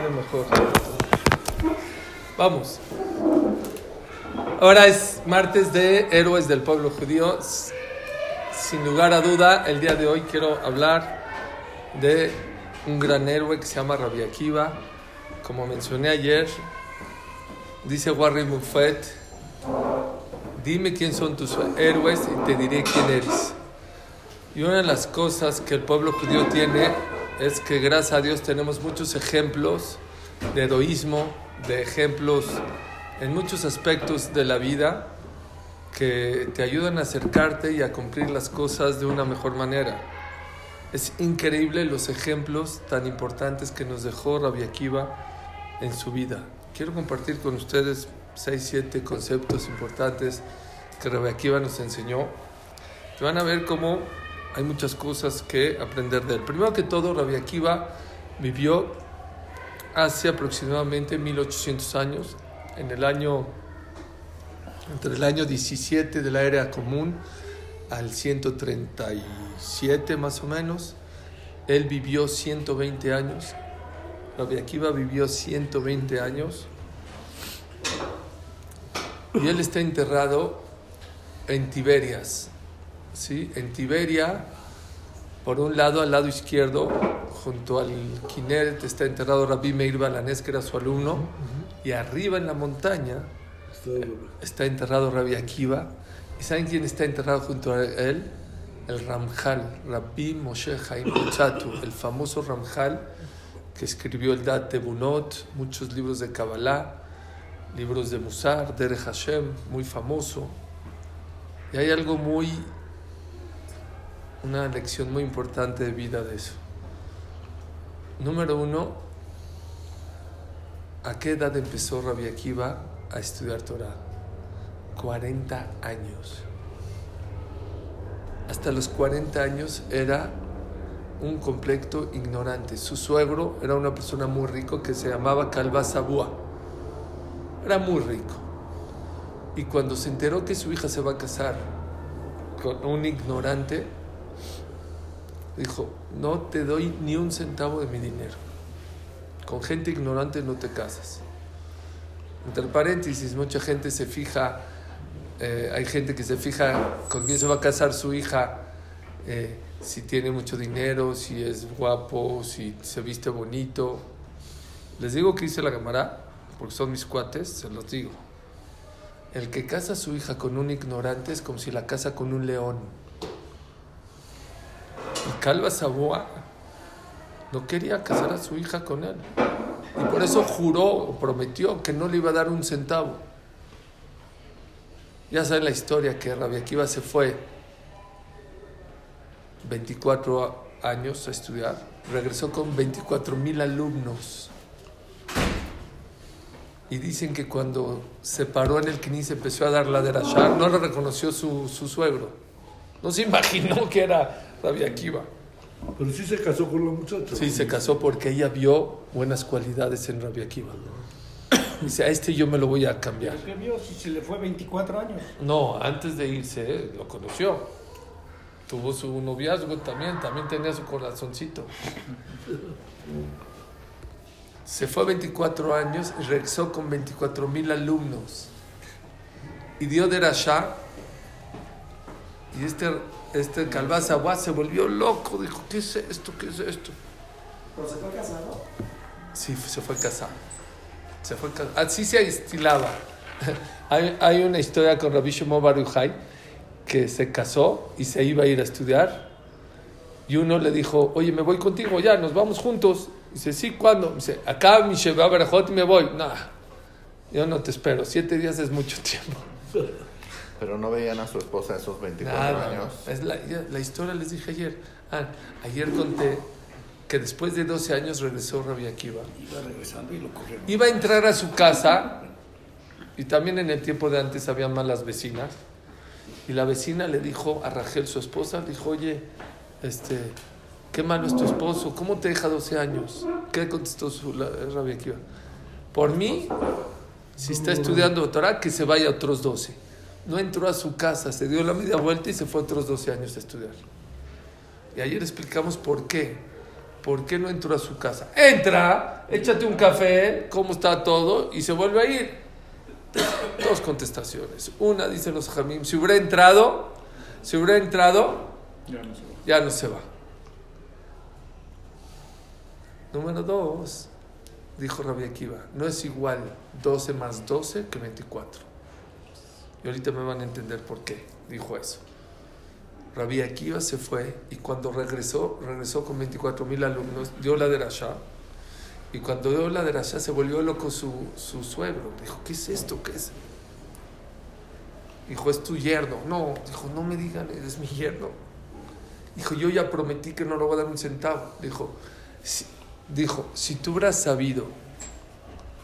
mejor. Vamos. Ahora es martes de héroes del pueblo judío. Sin lugar a duda, el día de hoy quiero hablar de un gran héroe que se llama Rabbi Akiva. Como mencioné ayer, dice Warren Buffett, dime quién son tus héroes y te diré quién eres. Y una de las cosas que el pueblo judío tiene es que gracias a Dios tenemos muchos ejemplos de heroísmo, de ejemplos en muchos aspectos de la vida que te ayudan a acercarte y a cumplir las cosas de una mejor manera. Es increíble los ejemplos tan importantes que nos dejó Rabbi Akiva en su vida. Quiero compartir con ustedes seis, siete conceptos importantes que Rabbi Akiva nos enseñó. Que van a ver cómo hay muchas cosas que aprender de él. Primero que todo, Rabbi Akiva vivió hace aproximadamente 1800 años, en el año, entre el año 17 de la era común al 137 más o menos. Él vivió 120 años. Rabbi Akiva vivió 120 años. Y él está enterrado en Tiberias, ¿sí? En Tiberia, por un lado, al lado izquierdo, junto al Kineret, está enterrado Rabbi Meir Balanés, que era su alumno, y arriba en la montaña está enterrado Rabbi Akiva. ¿Y saben quién está enterrado junto a él? El Ramjal, Rabbi Moshe Haim Chatu, el famoso Ramjal que escribió el Dat Bunot, muchos libros de Kabbalah, libros de Musar, Derech Hashem, muy famoso. Y hay algo muy una lección muy importante de vida de eso. Número uno, ¿a qué edad empezó Rabbi Akiva a estudiar Torah? 40 años. Hasta los 40 años era un completo ignorante. Su suegro era una persona muy rico que se llamaba Calva Sabúa. Era muy rico. Y cuando se enteró que su hija se va a casar con un ignorante, dijo, no te doy ni un centavo de mi dinero. Con gente ignorante no te casas. Entre paréntesis, mucha gente se fija, eh, hay gente que se fija con quién se va a casar su hija, eh, si tiene mucho dinero, si es guapo, si se viste bonito. Les digo que hice la cámara, porque son mis cuates, se los digo. El que casa a su hija con un ignorante es como si la casa con un león. Y Calva Saboa no quería casar a su hija con él. Y por eso juró o prometió que no le iba a dar un centavo. Ya saben la historia que Rabbi Akiva se fue 24 años a estudiar. Regresó con 24 mil alumnos. Y dicen que cuando se paró en el Knis empezó a dar la de Rashar, no lo reconoció su, su suegro. No se imaginó que era Rabbi Akiva. Pero sí se casó con la muchacha. Sí, se casó porque ella vio buenas cualidades en Rabbi Akiva. Dice, a este yo me lo voy a cambiar. ¿Qué vio si se le fue 24 años? No, antes de irse, lo conoció. Tuvo su noviazgo también, también tenía su corazoncito. Se fue a 24 años y regresó con 24 mil alumnos. Y dio de Rasha. Y este este Calvazaguá se volvió loco, dijo, ¿qué es esto? ¿Qué es esto? ¿Pero se fue casado? Sí, se fue casado. Se fue casado. Así se estilaba. hay, hay, una historia con Rabbi Shimon Baruchai que se casó y se iba a ir a estudiar. Y uno le dijo, oye, me voy contigo, ya, nos vamos juntos. Dice, sí, ¿cuándo? Dice, acá mi Sheba Berajot y me voy. No, yo no te espero, siete días es mucho tiempo. Pero no veían a su esposa esos 24 Nada, años. Es la, la, historia les dije ayer. Ah, ayer conté que después de 12 años regresó Rabbi Akiva. Iba regresando y lo corrieron. Iba a entrar a su casa y también en el tiempo de antes había malas vecinas. Y la vecina le dijo a Rachel, su esposa, dijo, oye, este, qué malo es tu esposo, ¿cómo te deja 12 años? ¿Qué contestó su, la, Rabbi Akiva? Por mí, si está estudiando Torah, que se vaya otros 12 no entró a su casa, se dio la media vuelta y se fue otros 12 años a estudiar. Y ayer explicamos por qué. ¿Por qué no entró a su casa? Entra, échate un café, cómo está todo, y se vuelve a ir. Dos contestaciones. Una, dice los Jamim, si hubiera entrado, si hubiera entrado, Ya no se va. ya no se va. Número dos, dijo Rabbi Akiva, no es igual 12 más 12 que 24. Y ahorita me van a entender por qué dijo eso. Rabbi Akiva se fue y cuando regresó, regresó con 24 mil alumnos, dio la derashá. Y cuando dio la derashá se volvió loco su, su suegro. Dijo, ¿qué es esto? ¿Qué es? Dijo, es tu yerno. No, dijo, no me digan, eres mi yerno. Dijo, yo ya prometí que no le voy a dar un centavo. Dijo, dijo, si tú hubieras sabido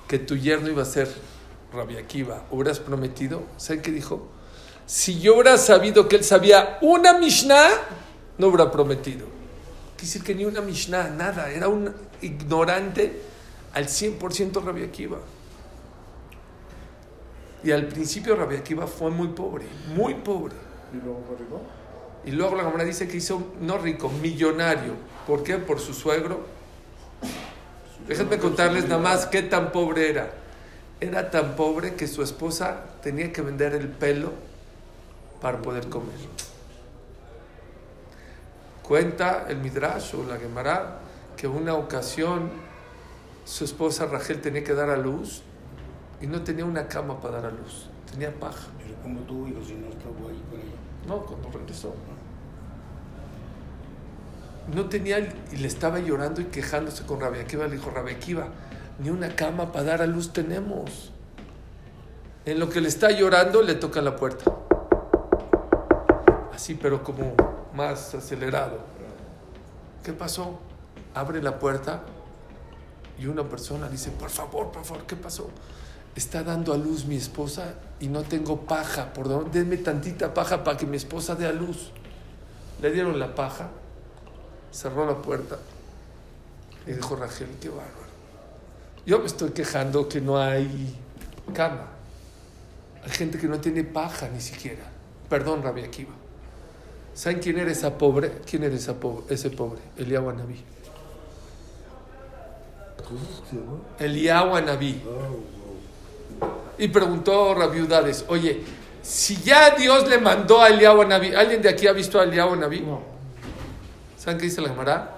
que tu yerno iba a ser Rabbi Akiva, hubieras prometido, ¿saben qué dijo? Si yo hubiera sabido que él sabía una Mishnah, no hubiera prometido. Quiere decir que ni una Mishnah, nada, era un ignorante al 100% Rabbi Akiva. Y al principio Rabbi Akiva fue muy pobre, muy pobre. ¿Y luego fue rico? Y luego la Gemara dice que hizo, no rico, millonario. ¿Por qué? Por su suegro. Déjenme contarles nada más qué tan pobre era. Era tan pobre que su esposa tenía que vender el pelo para poder comer. Cuenta el Midrash o la Gemara que una ocasión su esposa Rachel tenía que dar a luz y no tenía una cama para dar a luz. Tenía paja. Pero como tú, hijo, si no estuvo ahí con ella. No, cuando regresó. No tenía y le estaba llorando y quejándose con Rabia Akiva. Le dijo, Rabia Akiva, ni una cama para dar a luz tenemos. En lo que le está llorando, le toca la puerta. Así, pero como más acelerado. ¿Qué pasó? Abre la puerta y una persona dice, por favor, por favor, ¿qué pasó? Está dando a luz mi esposa y no tengo paja. Por dónde? Denme tantita paja para que mi esposa dé a luz. Le dieron la paja, cerró la puerta y dijo Rachel, qué bárbaro. Yo me estoy quejando que no hay cama. Hay gente que no tiene paja ni siquiera. Perdón, Rabia Akiva. ¿Saben quién era esa pobre? ¿Quién era esa pobre, ese pobre? Eliyahu Anabí. ¿Cómo se llama? Eliyahu Anabí. Ah, wow. Y preguntó Rabiudades, oye, si ya Dios le mandó a Eliyahu Anabí, ¿alguien de aquí ha visto a Eliyahu Anabí? No. ¿Saben qué dice la Gemara?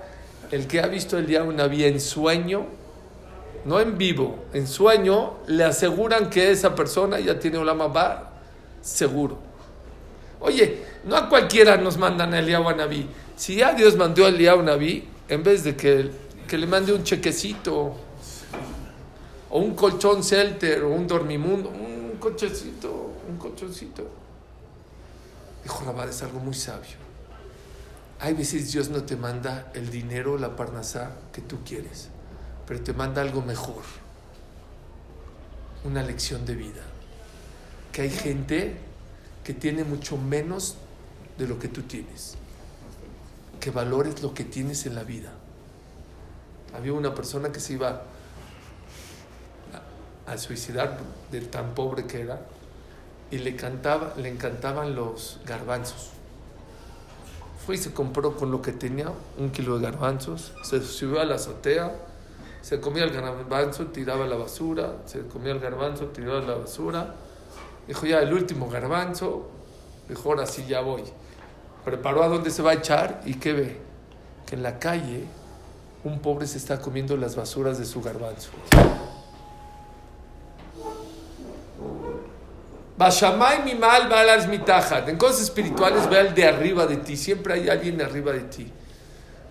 El que ha visto a Eliyahu Anabí en sueño, no en vivo, en sueño, le aseguran que esa persona ya tiene Olama Ba seguro. Oye, no a cualquiera nos mandan Eliyahu Anabí. Si ya Dios mandó Eliyahu Anabí, en vez de que, que le mande un chequecito, o un colchón celter, o un dormimundo, un colchoncito, un colchoncito. Dijo Rabad, es algo muy sabio. Hay veces Dios no te manda el dinero, la parnasá que tú quieres, pero te manda algo mejor. Una lección de vida. Que hay gente que tiene mucho menos de lo que tú tienes. Que valores lo que tienes en la vida. Había una persona que se iba a, suicidar de tan pobre que era y le, le encantaban los garbanzos. Fue y se compró con lo que tenía un kilo de garbanzos, se subió a la azotea, se comía el garbanzo, tiraba la basura, se comía el garbanzo, tiraba la basura. Dijo, ya, el último garbanzo, dijo, ahora sí ya voy. Preparó a dónde se va a echar y ¿qué ve? Que en la calle un pobre se está comiendo las basuras de su garbanzo. Bashamay mi mal balas mi tajat. En cosas espirituales ve al de arriba de ti. Siempre hay alguien arriba de ti.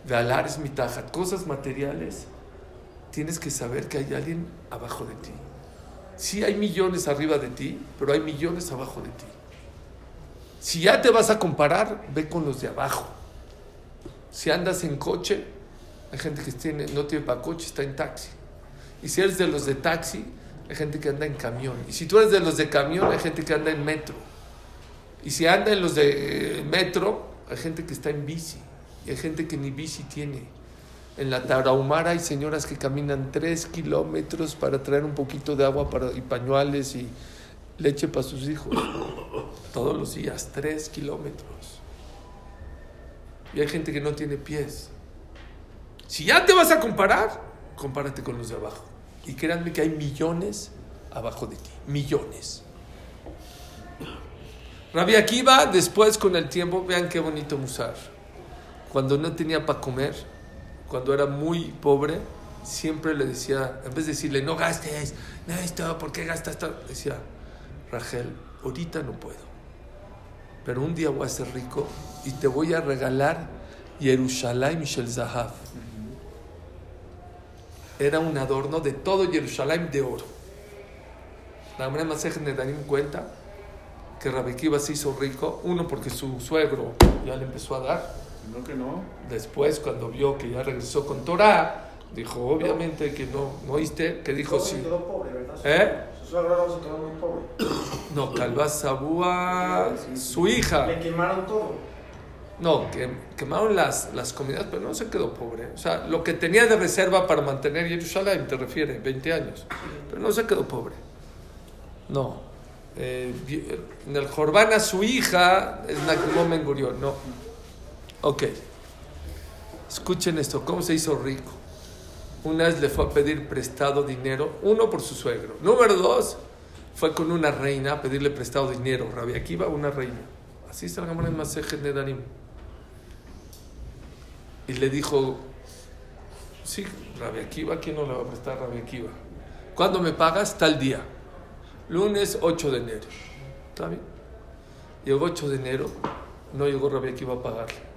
Vealar es mi tajat. Cosas materiales, tienes que saber que hay alguien abajo de ti. Sí hay millones arriba de ti, pero hay millones abajo de ti. Si ya te vas a comparar, ve con los de abajo. Si andas en coche, hay gente que no tiene para coche, está en taxi. Y si eres de los de taxi, hay gente que anda en camión. Y si tú eres de los de camión, hay gente que anda en metro. Y si anda en los de metro, hay gente que está en bici. Y hay gente que ni bici tiene. En la Tarahumara hay señoras que caminan tres kilómetros para traer un poquito de agua para, y pañuales y leche para sus hijos. Todos los días, tres kilómetros. Y hay gente que no tiene pies. Si ya te vas a comparar, compárate con los de abajo. Y créanme que hay millones abajo de ti. Millones. Rabbi Akiva, después con el tiempo, vean qué bonito musar. Cuando no tenía para comer, cuando era muy pobre, siempre le decía, en vez de decirle, no gastes, no esto, ¿por qué gastas esto? Decía, Rachel, ahorita no puedo. Pero un día voy a ser rico y te voy a regalar Jerusalén Shel Zahav. Era un adorno de todo Jerusalén de oro. La manera más de Danim cuenta que Rabbi Akiva se hizo rico, uno porque su suegro ya le empezó a dar, No que no. después cuando vio que ya regresó con Torah, dijo obviamente que no, ¿no oíste? Que dijo Se sí. quedó pobre, ¿verdad? ¿Eh? Su suegro no se quedó muy pobre. No, Calvás Sabúa, su hija. Le quemaron todo. No, que quemaron las, las comunidades, pero no se quedó pobre. O sea, lo que tenía de reserva para mantener Jerusalén, te refiere, 20 años. Pero no se quedó pobre. No. Eh, en el Jorbana, su hija, es. No. Ok. Escuchen esto, ¿cómo se hizo rico? Una vez le fue a pedir prestado dinero, uno por su suegro. Número dos, fue con una reina a pedirle prestado dinero. Rabia Akiva, una reina. Así está la en Masejet Nedarim. Y le dijo, sí, Rabia Akiva, ¿quién no le va a prestar Rabia Akiva? ¿Cuándo me pagas? Tal día. Lunes 8 de enero. ¿Está bien? Llegó 8 de enero, no llegó Rabia a pagarle.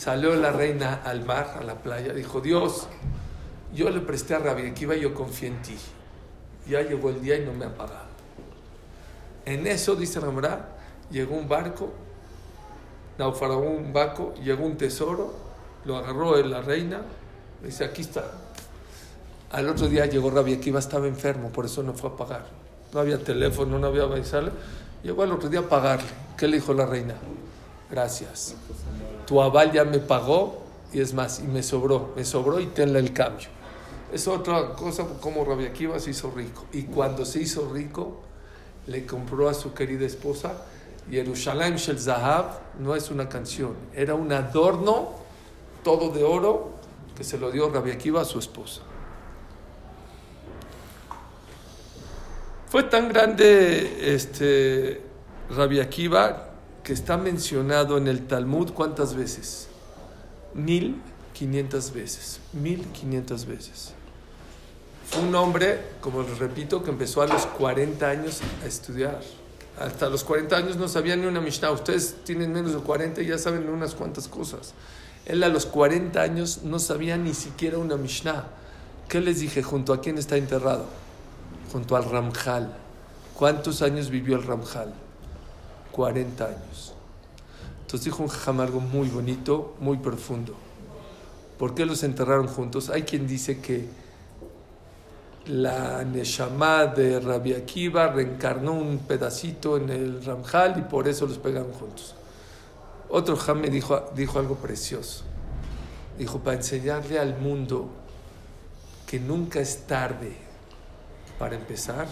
Salió la reina al mar, a la playa, dijo, Dios, yo le presté a Rabia Akiva y yo confié en ti. Ya llegó el día y no me ha pagado. En eso, dice Ramra, llegó un barco, naufragó un barco, llegó un tesoro, lo agarró la reina, dice, aquí está. Al otro día llegó Rabia Akiva, estaba enfermo, por eso no fue a pagar. No había teléfono, no había avisarle. Llegó al otro día a pagarle. ¿Qué le dijo la reina? Gracias. Tu aval ya me pagó y es más, y me sobró, me sobró y tenle el cambio. Es otra cosa como Rabia Akiva se hizo rico. Y cuando se hizo rico, le compró a su querida esposa Jerusalem Shel Zahav, no es una canción, era un adorno todo de oro que se lo dio Rabia Akiva a su esposa. Fue tan grande este Rabbi que está mencionado en el Talmud cuántas veces? Mil quinientas veces. Mil quinientas veces. Fue un hombre, como les repito, que empezó a los 40 años a estudiar. Hasta los 40 años no sabía ni una Mishnah. Ustedes tienen menos de 40 y ya saben unas cuantas cosas. Él a los 40 años no sabía ni siquiera una Mishnah. ¿Qué les dije? ¿Junto a quién está enterrado? junto al Ramjal. ¿Cuántos años vivió el Ramjal? 40 años. Entonces dijo un jajam algo muy bonito, muy profundo. ¿Por qué los enterraron juntos? Hay quien dice que la Neshama de Rabbi Akiva reencarnó un pedacito en el Ramjal y por eso los pegaron juntos. Otro jajam me dijo, dijo algo precioso. Dijo, para enseñarle al mundo que nunca es tarde para empezar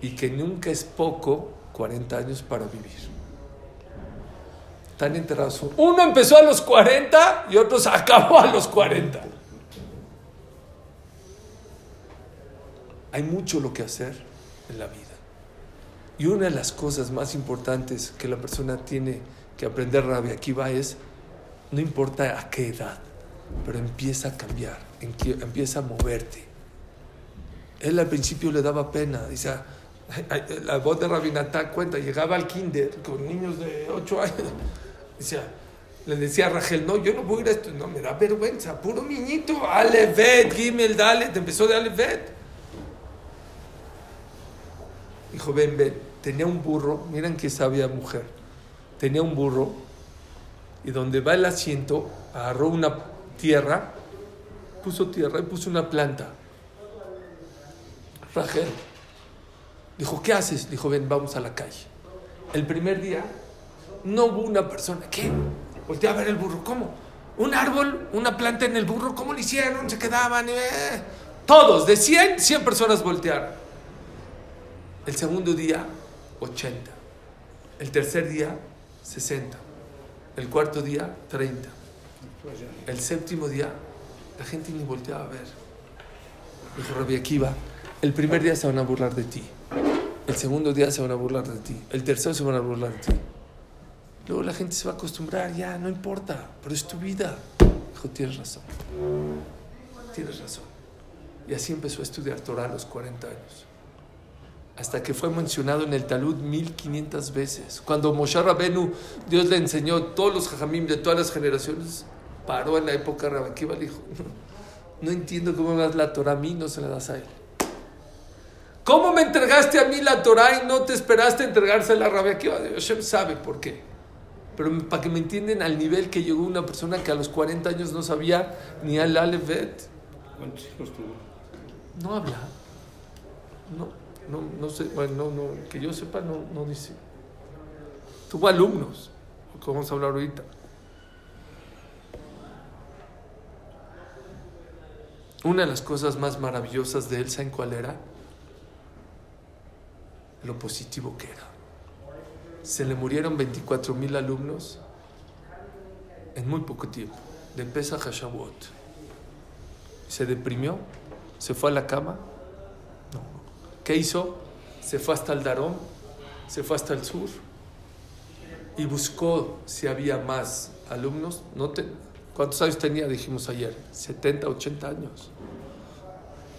y que nunca es poco 40 años para vivir. Están enterrados. Uno empezó a los 40 y otro se acabó a los 40. Hay mucho lo que hacer en la vida. Y una de las cosas más importantes que la persona tiene que aprender Rabia Akiva es, no importa a qué edad, pero empieza a cambiar, empieza a moverte. Él al principio le daba pena, dice, la voz de Rabinatá cuenta, llegaba al kinder con niños de 8 años, decía, le decía a Rachel, no, yo no voy a ir a esto, no, me da vergüenza, puro niñito, Alevet, Gimel, Dale, te empezó de Alevet. Dijo, ven, ven, tenía un burro, miren qué sabia mujer, tenía un burro, y donde va el asiento, agarró una tierra, puso tierra y puso una planta. Rachel. Dijo, ¿qué haces? Dijo, ven, vamos a la calle. El primer día no hubo una persona. ¿Qué? Volteé a ver el burro. ¿Cómo? Un árbol, una planta en el burro. ¿Cómo lo hicieron? Se quedaban. Eh. Todos, de 100, 100 personas voltearon. El segundo día, 80. El tercer día, 60. El cuarto día, 30. El séptimo día, La gente ni volteaba a ver. Dijo Rabbi Akiva, el primer día se van a burlar de ti. El segundo día se van a burlar de ti. El tercero se van a burlar de ti. Luego la gente se va a acostumbrar, ya, no importa, pero es tu vida. Dijo, tienes razón. Tienes razón. Y así empezó a estudiar Torah a los 40 años. Hasta que fue mencionado en el Talud 1500 veces. Cuando Moshe Rabenu, Dios le enseñó todos los jajamim de todas las generaciones, paró en la época de Rabbi Akiva y dijo, no entiendo cómo das la Torah a mí, no se la das a él. ¿Cómo me entregaste a mí la Torah y no te esperaste a entregársela a Rabbi Akiva? Hashem sabe por qué. Pero para que me entiendan al nivel que llegó una persona que a los 40 años no sabía ni al Alevet, ¿Cuántos hijos tuvo? no habla. No, no, no sé, bueno, no, no, que yo sepa, no, no dice. Tuvo alumnos, que vamos a hablar ahorita. Una de las cosas más maravillosas de él, ¿saben cuál era? Lo positivo que era. Se le murieron 24 mil alumnos en muy poco tiempo, de Pesach a Shavuot. Se deprimió, se fue a la cama. No. ¿Qué hizo? Se fue hasta el Darón, se fue hasta el sur y buscó si había más alumnos. ¿Cuántos años tenía? Dijimos ayer. 70, 80 años.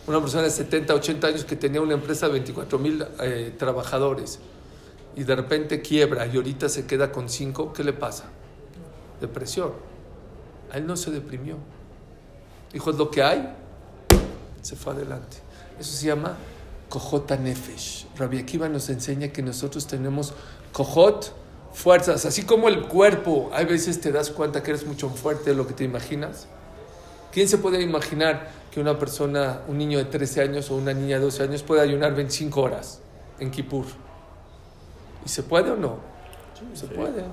Una persona de 70, 80 años que tenía una empresa de 24 mil eh, trabajadores y de repente quiebra y ahorita se queda con 5, ¿qué le pasa? Depresión. A él no se deprimió. Dijo, es lo que hay, se fue adelante. Eso se llama Kojota Nefesh. Rabbi Akiva nos enseña que nosotros tenemos Kojot, fuerzas, así como el cuerpo. Hay veces te das cuenta que eres mucho más fuerte de lo que te imaginas. ¿Quién se puede imaginar que una persona, un niño de 13 años o una niña de 12 años puede ayunar 25 horas en Kippur? ¿Y se puede o no? Se puede.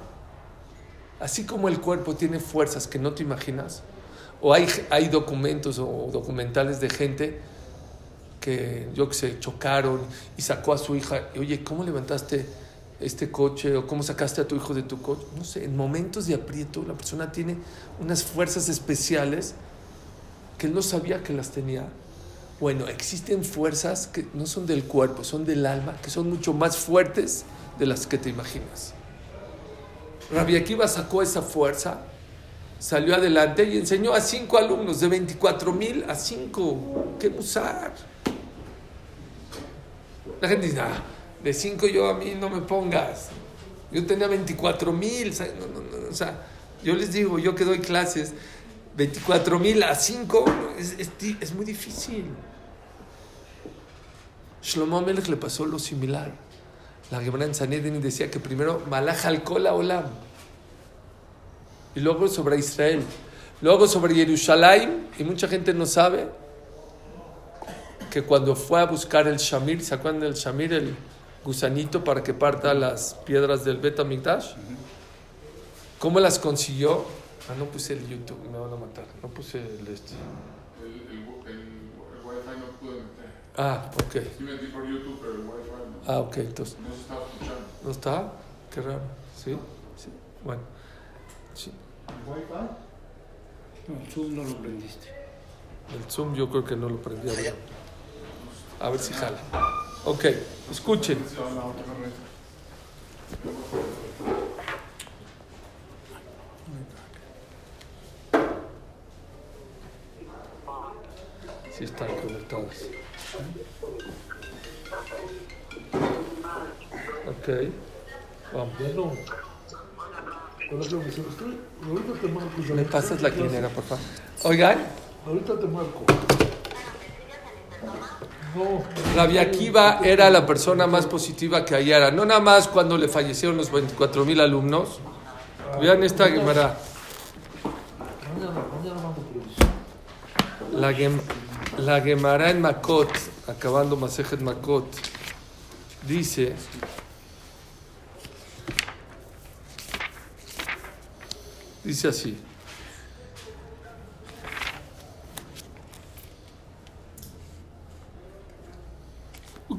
Así como el cuerpo tiene fuerzas que no te imaginas, o hay, hay documentos o documentales de gente que, yo que sé, chocaron y sacó a su hija, y, oye, ¿cómo levantaste este coche? ¿O cómo sacaste a tu hijo de tu coche? No sé, en momentos de aprieto la persona tiene unas fuerzas especiales que no sabía que las tenía. Bueno, existen fuerzas que no son del cuerpo, son del alma, que son mucho más fuertes de las que te imaginas. Rabbi Akiva sacó esa fuerza, salió adelante y enseñó a cinco alumnos, de 24 mil a cinco. ¿Qué usar? La gente dice, ah, de cinco yo a mí no me pongas. Yo tenía 24 mil. No, no, no, o sea, yo les digo, yo que doy clases, 24 mil a 5 es, es, es, muy difícil. Shlomo Melech le pasó lo similar. La Gemara en decía que primero Malach al Olam. Y luego sobre Israel. Luego sobre Jerusalén. Y mucha gente no sabe que cuando fue a buscar el Shamir, ¿se acuerdan del Shamir? El gusanito para que parta las piedras del Bet Amikdash. ¿Cómo las consiguió? Ah, no puse el YouTube, me van a matar. No puse el este. El, el, el, el wifi no pude meter. Ah, ok. Sí metí por YouTube, pero el wifi no, Ah, ok, entonces. no se estaba escuchando. ¿No está? Qué raro. ¿Sí? Sí. Bueno. Sí. No, el Zoom no lo prendiste. El Zoom yo creo que no lo prendí. A ver, a ver si jala. Ok, escuchen. Están conectados. Ok. Vamos. Ahorita te marco. ¿Me pasas la clinera, por favor? Oigan, Ahorita te marco. No, Rabbi Akiva era la persona más positiva que hallara. No nada más cuando le fallecieron los 24 mil alumnos. Vean esta Gemara. La, gem, la Gemara en Makot, acabando Masejet Makot, dice. Dice así.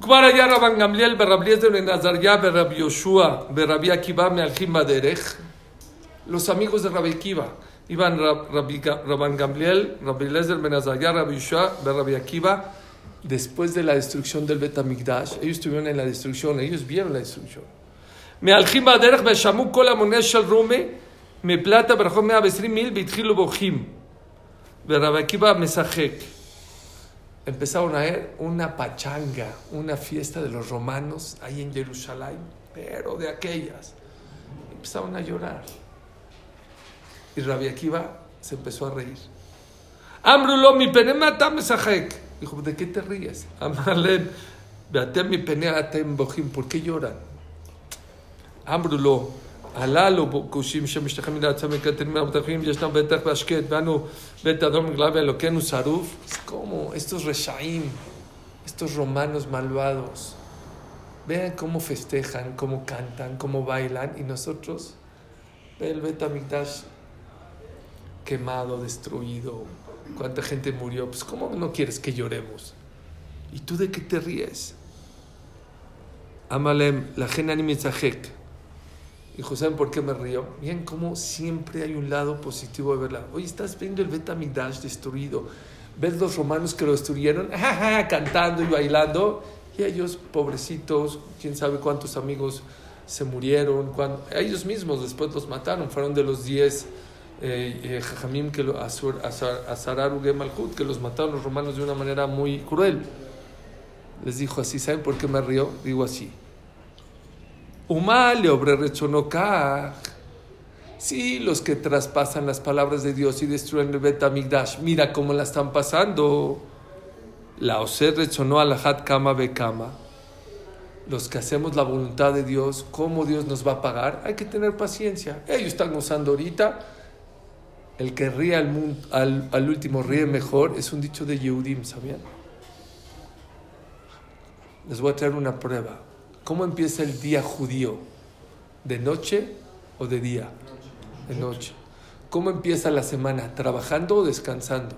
וכבר היה רבן גמליאל ברב אליעזר בן עזריה ברב יהושע ברבי עקיבא מהלכים בדרך, los amigos de Rabbi Akiva, Iban Rabbi Gamliel, Rabbi Lezer Benazayar, Rabbi Yishua, Rabbi Akiva, después de la destrucción del Betamigdash, ellos estuvieron en la destrucción, ellos vieron la destrucción. Me aljim baderech beshamu kol amoné shel rume, me plata berachom mea besrim mil bitchilu bochim. Rabbi Akiva mesajek. Empezaron a ver una pachanga, una fiesta de los romanos ahí en Jerusalén, pero de aquellas. Empezaron a llorar Y Rabbi Akiva se empezó a reír. Amrulo, mi pene mata mesajek. Dijo, ¿de qué te ríes? Amarlen, veatem mi pene atem bohim, ¿por qué lloran? אמרו לו, הללו כושים שמשתחררים מן העצמם כתרים מהמתחים, ישנם בטח בהשקט, ואנו בית אדום מגלה ואלוקינו שרוף. Es como estos reshaim, estos romanos malvados. Vean cómo festejan, cómo cantan, cómo bailan, y nosotros, ve el Bet HaMikdash quemado, destruido, cuánta gente murió. Pues, ¿cómo no quieres que lloremos? ¿Y tú de qué te ríes? Amalem, la genani mitzahek. Dijo, ¿saben por qué me río? Miren cómo siempre hay un lado positivo de verla. Oye, estás viendo el Bet HaMikdash destruido. Ves los romanos que lo destruyeron, cantando y bailando. Y ellos, pobrecitos, quién sabe cuántos amigos se murieron. cuán- ellos mismos después los mataron. Fueron de los 10 eh, eh, jajamim que Asur- Asar- Asararu Gemalhut, que los mataron los romanos de una manera muy cruel. Les dijo así, ¿saben por qué me río? Digo así. Umale obre. Sí, los que traspasan las palabras de Dios y destruyen el Bet Amigdash, mira cómo la están pasando. La Oser rechonó a la Hat Kama Bekama. Los que hacemos la voluntad de Dios, ¿cómo Dios nos va a pagar? Hay que tener paciencia. Ellos están gozando ahorita. El que ríe al, mun- al, al último ríe mejor es un dicho de Yehudim, ¿sabían? Les voy a traer una prueba. ¿Cómo empieza el día judío? ¿De noche o de día? De noche. ¿Cómo empieza la semana? ¿Trabajando o descansando?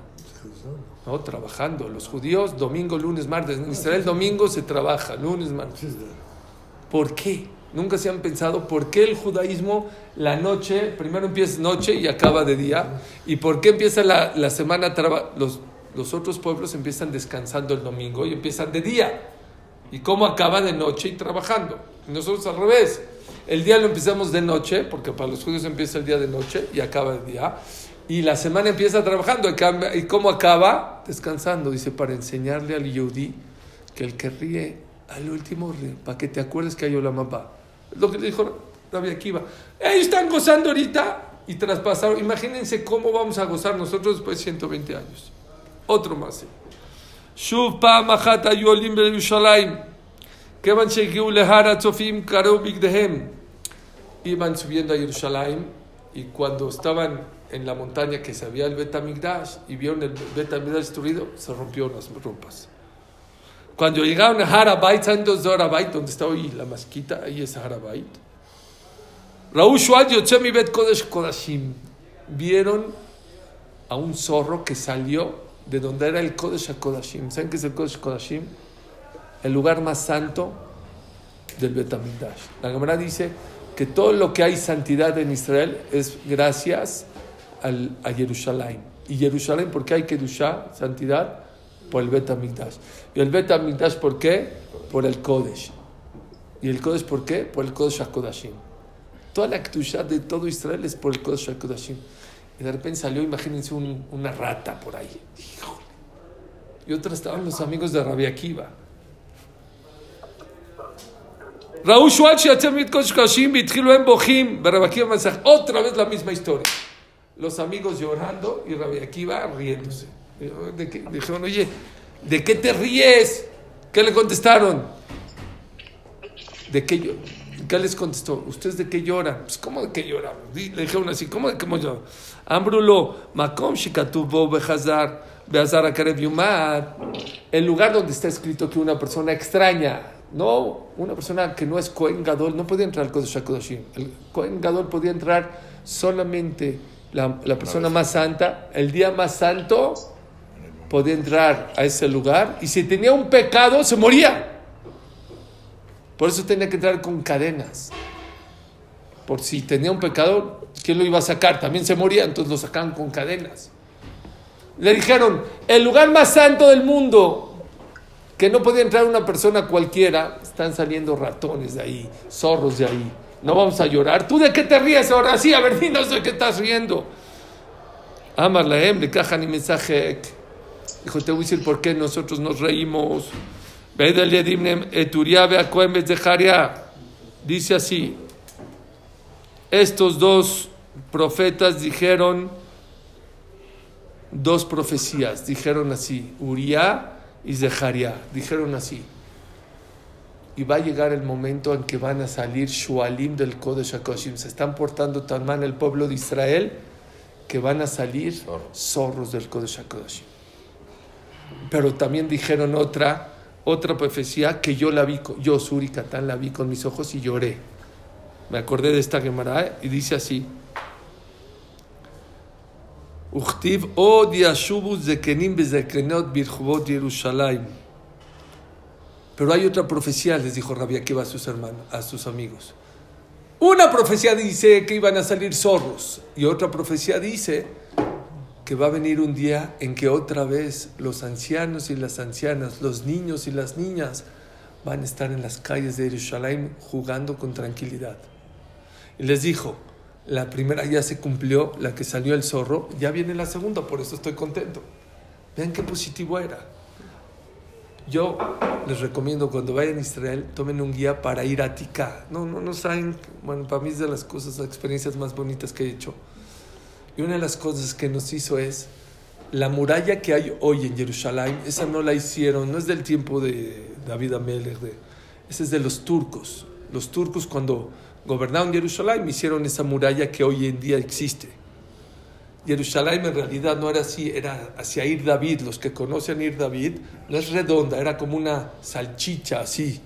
No, trabajando. Los judíos, domingo, lunes, martes. En Israel, domingo se trabaja, lunes, martes. ¿Por qué? Nunca se han pensado por qué el judaísmo, la noche, primero empieza noche y acaba de día. ¿Y por qué empieza la, la semana? traba- Los, los otros pueblos empiezan descansando el domingo y empiezan de día. ¿Y cómo acaba de noche y trabajando? Y nosotros al revés. El día lo empezamos de noche, porque para los judíos empieza el día de noche y acaba de día. Y la semana empieza trabajando. ¿Y cambia- ¿Y cómo acaba? Descansando. Dice, para enseñarle al yudí que el que ríe al último ríe, para que te acuerdes que hay Olamapá. Es lo que le dijo Rabbi Akiva. Ellos están gozando ahorita y traspasaron. Imagínense cómo vamos a gozar nosotros después de 120 años. Otro más. שוב פעם אחת היו עולים בירושלים, כיוון שהגיעו להר הצופים קראו בגדיהם. Iban subiendo a Jerusalén y cuando estaban en la montaña que se había el Betamigdash y vieron el Betamigdash destruido, se rompieron las ropas. Cuando llegaron a Harabait, ¿saben dónde es Harabait? Donde está hoy la mezquita, ahí es Harabait. Raúl Shual Yotzé mi Bet Kodesh Kodashim. Vieron a un zorro que salió de donde era el Kodesh HaKodashim. ¿Saben qué es el Kodesh HaKodashim? El lugar más santo del Betamigdash. La Gemara dice que todo lo que hay santidad en Israel es gracias al, a Jerusalén. Y Jerusalén, ¿por qué hay Kedushá, santidad? por el Bet ¿Y el Bet por qué? Por el Kodesh. ¿Y el Kodesh por qué? Por el Kodesh HaKodashim. Toda la Ketushá de todo Israel es por el Kodesh HaKodashim. Y de repente salió, imagínense, una rata por ahí. Híjole. Y otra estaban los amigos de Rabia Akiva. Otra vez la misma historia. Los amigos llorando y Rabia Akiva riéndose. ¿De qué? Dijeron, oye, ¿de qué te ríes? ¿Qué le contestaron? ¿De qué yo? ¿Qué les contestó? ¿Ustedes de qué lloran? Pues, ¿cómo de qué lloran? Le dijeron así, ¿cómo de qué lloran? Ambrulo, Makom Shikatubo el lugar donde está escrito que una persona extraña, no, una persona que no es Kohen Gadol, no podía entrar al Kodesh HaKodashim. El Kohen Gadol podía entrar solamente la, la persona más santa, el día más santo podía entrar a ese lugar y si tenía un pecado se moría. Por eso tenía que entrar con cadenas. por si tenía un pecado, ¿quién lo iba a sacar? También se moría, entonces lo sacaban con cadenas. Le dijeron, el lugar más santo del mundo, que no podía entrar una persona cualquiera, están saliendo ratones de ahí, zorros de ahí. No vamos a llorar. ¿Tú de qué te ríes ahora? Sí, a ver, dinos de qué estás riendo. Amar la hembre, caja ni mensaje. Dijo, te voy a decir por qué nosotros nos reímos. Dice así, estos dos profetas dijeron dos profecías, dijeron así, Uriah y Zeharia, dijeron así. Y va a llegar el momento en que van a salir Shualim del Kodesh HaKoshim. Se están portando tan mal el pueblo de Israel que van a salir zorros del Kodesh HaKoshim. Pero también dijeron otra, otra profecía que yo la vi, yo Suri Katán la vi con mis ojos y lloré. Me acordé de esta Gemara y dice así. Pero hay otra profecía, les dijo Rabbi Akiva a sus hermanos, a sus amigos. Una profecía dice que iban a salir zorros y otra profecía dice que va a venir un día en que otra vez los ancianos y las ancianas, los niños y las niñas van a estar en las calles de Jerusalén jugando con tranquilidad. Y les dijo, la primera ya se cumplió, la que salió el zorro, ya viene la segunda, por eso estoy contento. Vean qué positivo era. Yo les recomiendo cuando vayan a Israel, tomen un guía para ir a Tika. No, no, no saben, bueno, para mí es de las cosas, las experiencias más bonitas que he hecho. Y una de las cosas que nos hizo es, la muralla que hay hoy en Jerusalén, esa no la hicieron, no es del tiempo de David Amelech, esa es de los turcos. Los turcos cuando gobernaron Jerusalén hicieron esa muralla que hoy en día existe. Jerusalén en realidad no era así, era hacia Ir David. Los que conocen Ir David, no es redonda, era como una salchicha así.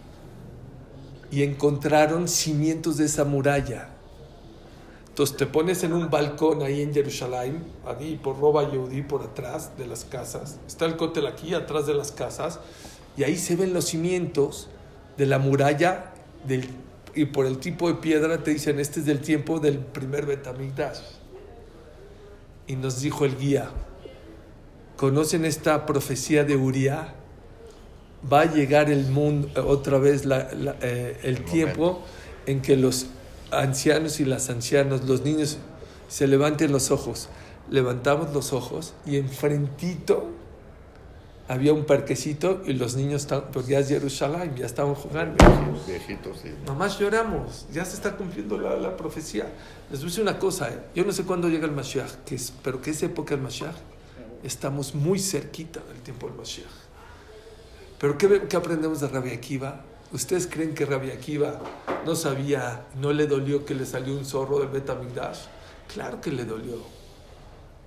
Y encontraron cimientos de esa muralla. Entonces te pones en un balcón ahí en Jerusalén, ahí por Roba Yehudi, por atrás de las casas. Está el cótel aquí, atrás de las casas. Y ahí se ven los cimientos de la muralla del, y por el tipo de piedra te dicen, este es del tiempo del primer Betamigdash y nos dijo el guía, ¿conocen esta profecía de Uriah? Va a llegar el mundo, otra vez eh, el, tiempo en que los ancianos y las ancianas, los niños, se levanten los ojos. Levantamos los ojos y enfrentito había un parquecito y los niños, porque ya es Jerusalén, ya estaban jugando. Viejitos, sí. Nomás lloramos, ya se está cumpliendo la, profecía. Les voy a decir una cosa, ¿eh? yo no sé cuándo llega el Mashiach, que es, pero que es época del Mashiach, estamos muy cerquita del tiempo del Mashiach. Pero ¿qué, qué aprendemos de Rabbi Akiva? ¿Ustedes creen que Rabbi Akiva no sabía, no le dolió que le salió un zorro del Betamigdash? Claro que le dolió.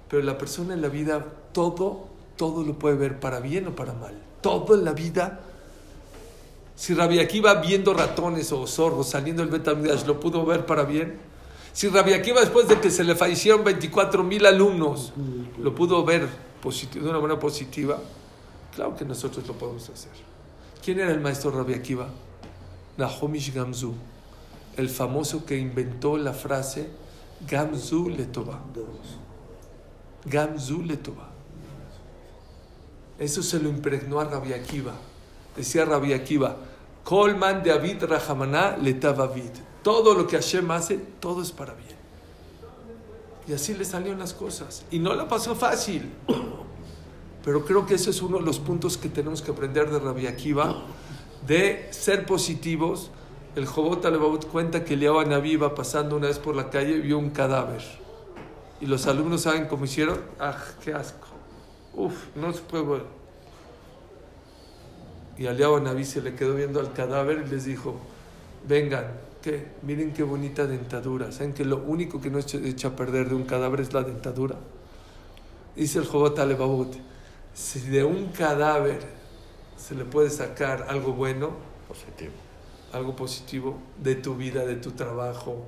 Pero la persona en la vida, todo todo lo puede ver para bien o para mal. Todo en la vida. Si Rabbi Akiva viendo ratones o zorros saliendo del Betamidash lo pudo ver para bien. Si Rabbi Akiva después de que se le fallecieron 24 mil alumnos lo pudo ver de una manera positiva, claro que nosotros lo podemos hacer. ¿Quién era el maestro Rabbi Akiva? Nahomish Gamzu, el famoso que inventó la frase Gamzu Letova. Gamzu Letova. Eso se lo impregnó a Rabbi Akiva. Decía Rabbi Akiva, Colman David Rahamana Letavavid. Todo lo que Hashem hace, todo es para bien. Y así le salieron las cosas. Y no la pasó fácil. Pero creo que ese es uno de los puntos que tenemos que aprender de Rabbi Akiva, de ser positivos. El Jobot Alevabot cuenta que León Naví iba pasando una vez por la calle y vio un cadáver. Y los alumnos saben cómo hicieron. ¡Ah, qué asco! Uf, no se puede ver. Y Aliao Naví se le quedó viendo al cadáver y les dijo, vengan, ¿qué? Miren qué bonita dentadura. ¿Saben que lo único que no echa a perder de un cadáver es la dentadura? Dice el Jobot Alebabut, si de un cadáver se le puede sacar algo bueno, positivo. algo positivo de tu vida, de tu trabajo,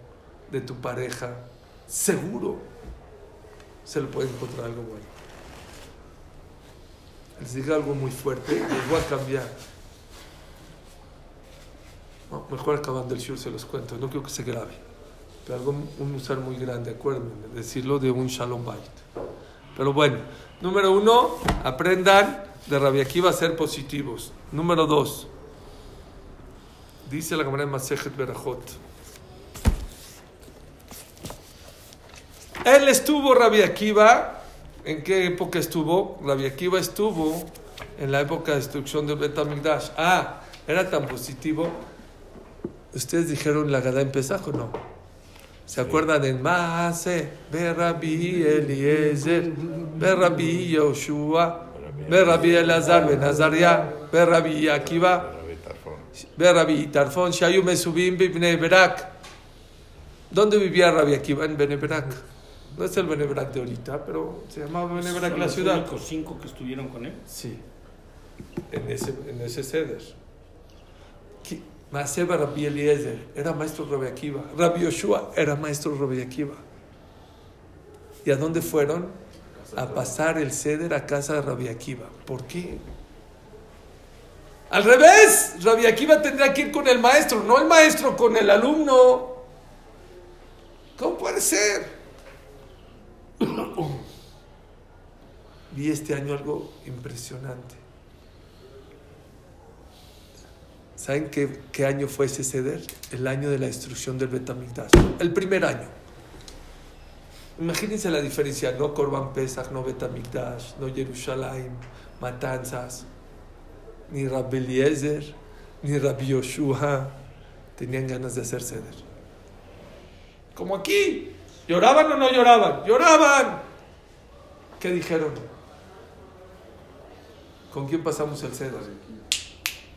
de tu pareja, seguro se le puede encontrar algo bueno les diga algo muy fuerte, les voy a cambiar. mejor acabando el show se los cuento, no quiero que se grabe. pero algo, un usar muy grande, acuérdenme, decirlo de un Shalom Bait. Pero bueno, número uno, aprendan de Rabbi Akiva a ser positivos. Número dos, dice la Gemara de Masejet Berajot. Él estuvo, Rabbi Akiva, ¿en qué época estuvo? Rabbi Akiva estuvo en la época de destrucción del Betamigdash. Ah, era tan positivo. ¿Ustedes dijeron la Gada en Pesaj o no? ¿Se acuerdan del Maase? Ve Rabbi Eliezer, ve Rabbi Yoshua, ve Rabbi Elazar, ve Nazaria, ve Rabbi Akiva, Rabbi Tarfon, Shayu Mesubim, Bibne Berak. ¿Dónde vivía Rabbi Akiva? En Beneberak. No es el Beneberak de ahorita, pero se llamaba Beneberak la los ciudad. únicos cinco que estuvieron con él. Sí, en ese, en ese ceder. Maaseba Rabbi Eliezer era maestro Rabbi Akiva. Rabbi Yoshua era maestro Rabbi Akiva. ¿Y a dónde fueron? A pasar el ceder a casa de Rabbi Akiva. ¿Por qué? Al revés, Rabbi Akiva tendría que ir con el maestro, no el maestro con el alumno. ¿Cómo puede ser? Vi este año algo impresionante. ¿Saben qué, qué año fue ese ceder? El año de la destrucción del Betamigdash. El primer año. Imagínense la diferencia. No Corban Pesach, no Betamigdash, no Jerusalén, matanzas. Ni Rabbi Eliezer, ni Rabbi Yoshua tenían ganas de hacer ceder. Como aquí. ¿Lloraban o no lloraban? ¡Lloraban! ¿Qué dijeron? ¿Con quién pasamos el ceder?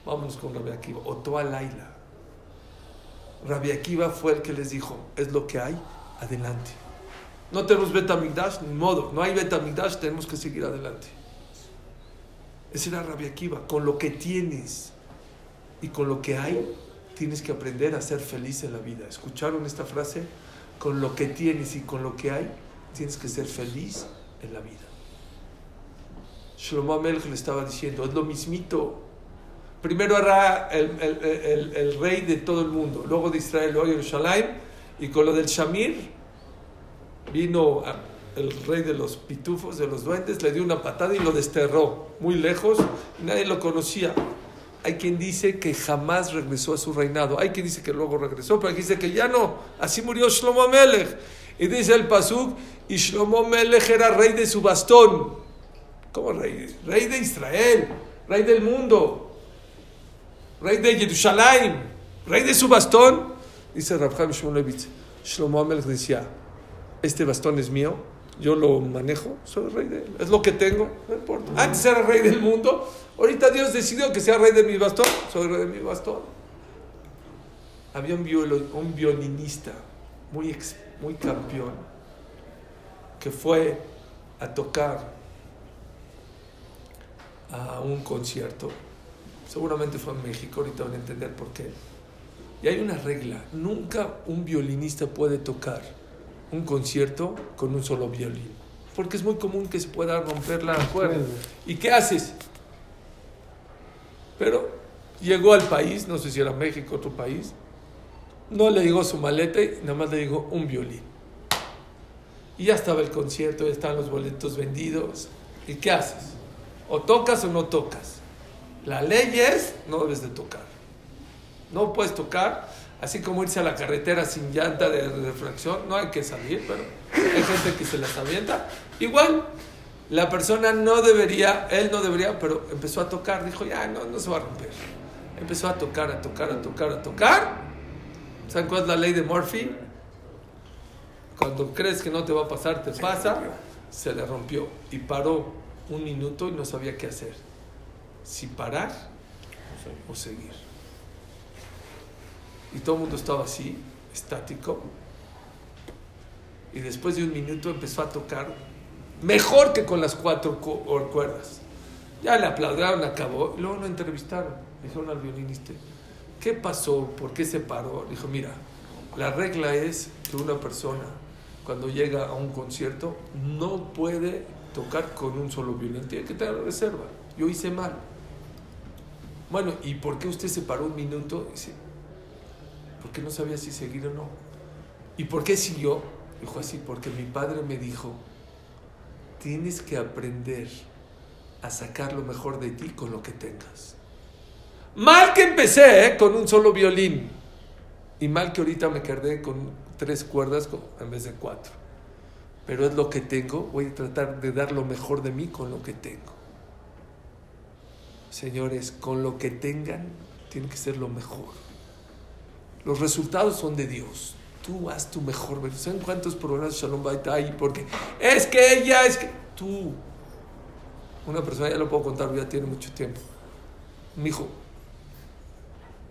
Vámonos con Rabbi Akiva. Otoa Laila. Rabbi Akiva fue el que les dijo, es lo que hay, adelante. No tenemos Betamigdash, ni modo. No hay Betamigdash, tenemos que seguir adelante. Ese era Rabbi Akiva. Con lo que tienes y con lo que hay, tienes que aprender a ser feliz en la vida. ¿Escucharon esta frase? Con lo que tienes y con lo que hay, tienes que ser feliz en la vida. Shlomo Amelch le estaba diciendo, es lo mismito. Primero era el, el- el- rey de todo el mundo, luego de Israel, luego de Jerusalén, y con lo del Shamir vino el rey de los pitufos, de los duendes, le dio una patada y lo desterró muy lejos, nadie lo conocía. Hay quien dice que jamás regresó a su reinado, hay quien dice que luego regresó, pero hay quien dice que ya no, así murió Shlomo Melech. Y dice el Pasuk, y Shlomo Melech era rey de su bastón. ¿Cómo rey? Rey de Israel, rey del mundo rey de Jerusalén, rey de su bastón. Dice Rabhaim Shmulevitz, Shlomo Amelech decía, este bastón es mío, yo lo manejo, soy rey de él, es lo que tengo, no importa. Antes era rey del mundo, ahorita Dios decidió que sea rey de mi bastón, soy rey de mi bastón. Había un violinista muy, ex- muy campeón que fue a tocar a un concierto Seguramente fue en México, ahorita van a entender por qué. Y hay una regla, nunca un violinista puede tocar un concierto con un solo violín, porque es muy común que se pueda romper la cuerda. ¿Y qué haces? Pero llegó al país, no sé si era México, otro país, no le llegó su maleta y nada más le llegó un violín. Y ya estaba el concierto, ya estaban los boletos vendidos. ¿Y qué haces? O tocas o no tocas. La ley es, no debes de tocar. No puedes tocar, así como irse a la carretera sin llanta de refracción, no hay que salir, pero hay gente que se las avienta. Igual, la persona no debería, él no debería, pero empezó a tocar, dijo, ya, no, no se va a romper. Empezó a tocar, a tocar, a tocar, a tocar. ¿Saben cuál es la ley de Murphy? Cuando crees que no te va a pasar, te pasa. Se le rompió y paró un minuto y no sabía qué hacer si parar o seguir. Y todo el mundo estaba así, estático. Y después de un minuto empezó a tocar mejor que con las cuatro cu- cuerdas. Ya le aplaudieron, acabó. Luego lo entrevistaron. Dijeron al violinista, ¿qué pasó? ¿Por qué se paró? Dijo, mira, la regla es que una persona cuando llega a un concierto no puede tocar con un solo violín, tiene que tener reserva. Yo hice mal. Bueno, ¿y por qué usted se paró un minuto? Dice, porque no sabía si seguir o no. ¿Y por qué siguió? Dijo así, porque mi padre me dijo, tienes que aprender a sacar lo mejor de ti con lo que tengas. Mal que empecé ¿eh? con un solo violín. Y mal que ahorita me quedé con tres cuerdas en vez de cuatro. Pero es lo que tengo. Voy a tratar de dar lo mejor de mí con lo que tengo. Señores, con lo que tengan, tiene que ser lo mejor. Los resultados son de Dios. Tú haz tu mejor. ¿Saben cuántos programas de Shalom Bait hay? Porque es que ella, es que tú. Una persona, ya lo puedo contar, ya tiene mucho tiempo. Me dijo,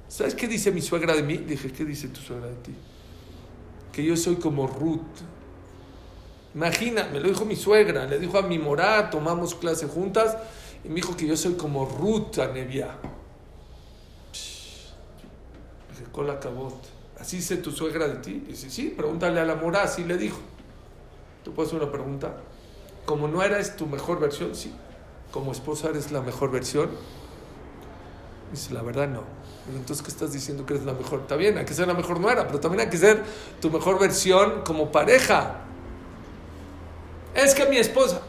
¿sabes qué dice mi suegra de mí? Dije, ¿qué dice tu suegra de ti? Que yo soy como Ruth. Imagina, me lo dijo mi suegra, le dijo a mi morá, tomamos clase juntas, y me dijo que yo soy como Ruth a Nevia. Dije, cola cabot. ¿Así dice tu suegra de ti? Dice, sí, pregúntale a la morá, así le dijo. ¿Tú puedes hacer una pregunta? Como no eres tu mejor versión, sí. Como esposa eres la mejor versión. Dice, la verdad no. Entonces, ¿qué estás diciendo que eres la mejor? Está bien, hay que ser la mejor nuera, pero también hay que ser tu mejor versión como pareja. Es que mi esposa,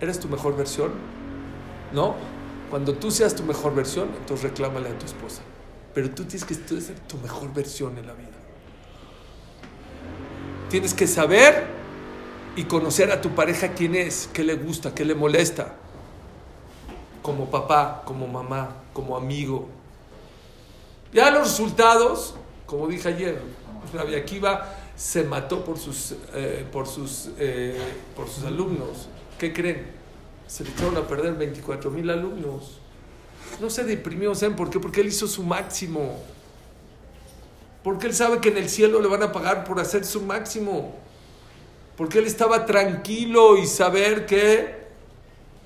¿eres tu mejor versión? ¿No? Cuando tú seas tu mejor versión, entonces reclámale a tu esposa. Pero tú tienes que ser tu mejor versión en la vida. Tienes que saber y conocer a tu pareja quién es, qué le gusta, qué le molesta. Como papá, como mamá, como amigo. Ya los resultados, como dije ayer, Rabbi Akiva se mató por sus, eh, por sus, eh, por sus alumnos. ¿Qué creen? Se le echaron a perder 24 mil alumnos. No se deprimió, ¿saben por qué? Porque él hizo su máximo. Porque él sabe que en el cielo le van a pagar por hacer su máximo. Porque él estaba tranquilo y saber que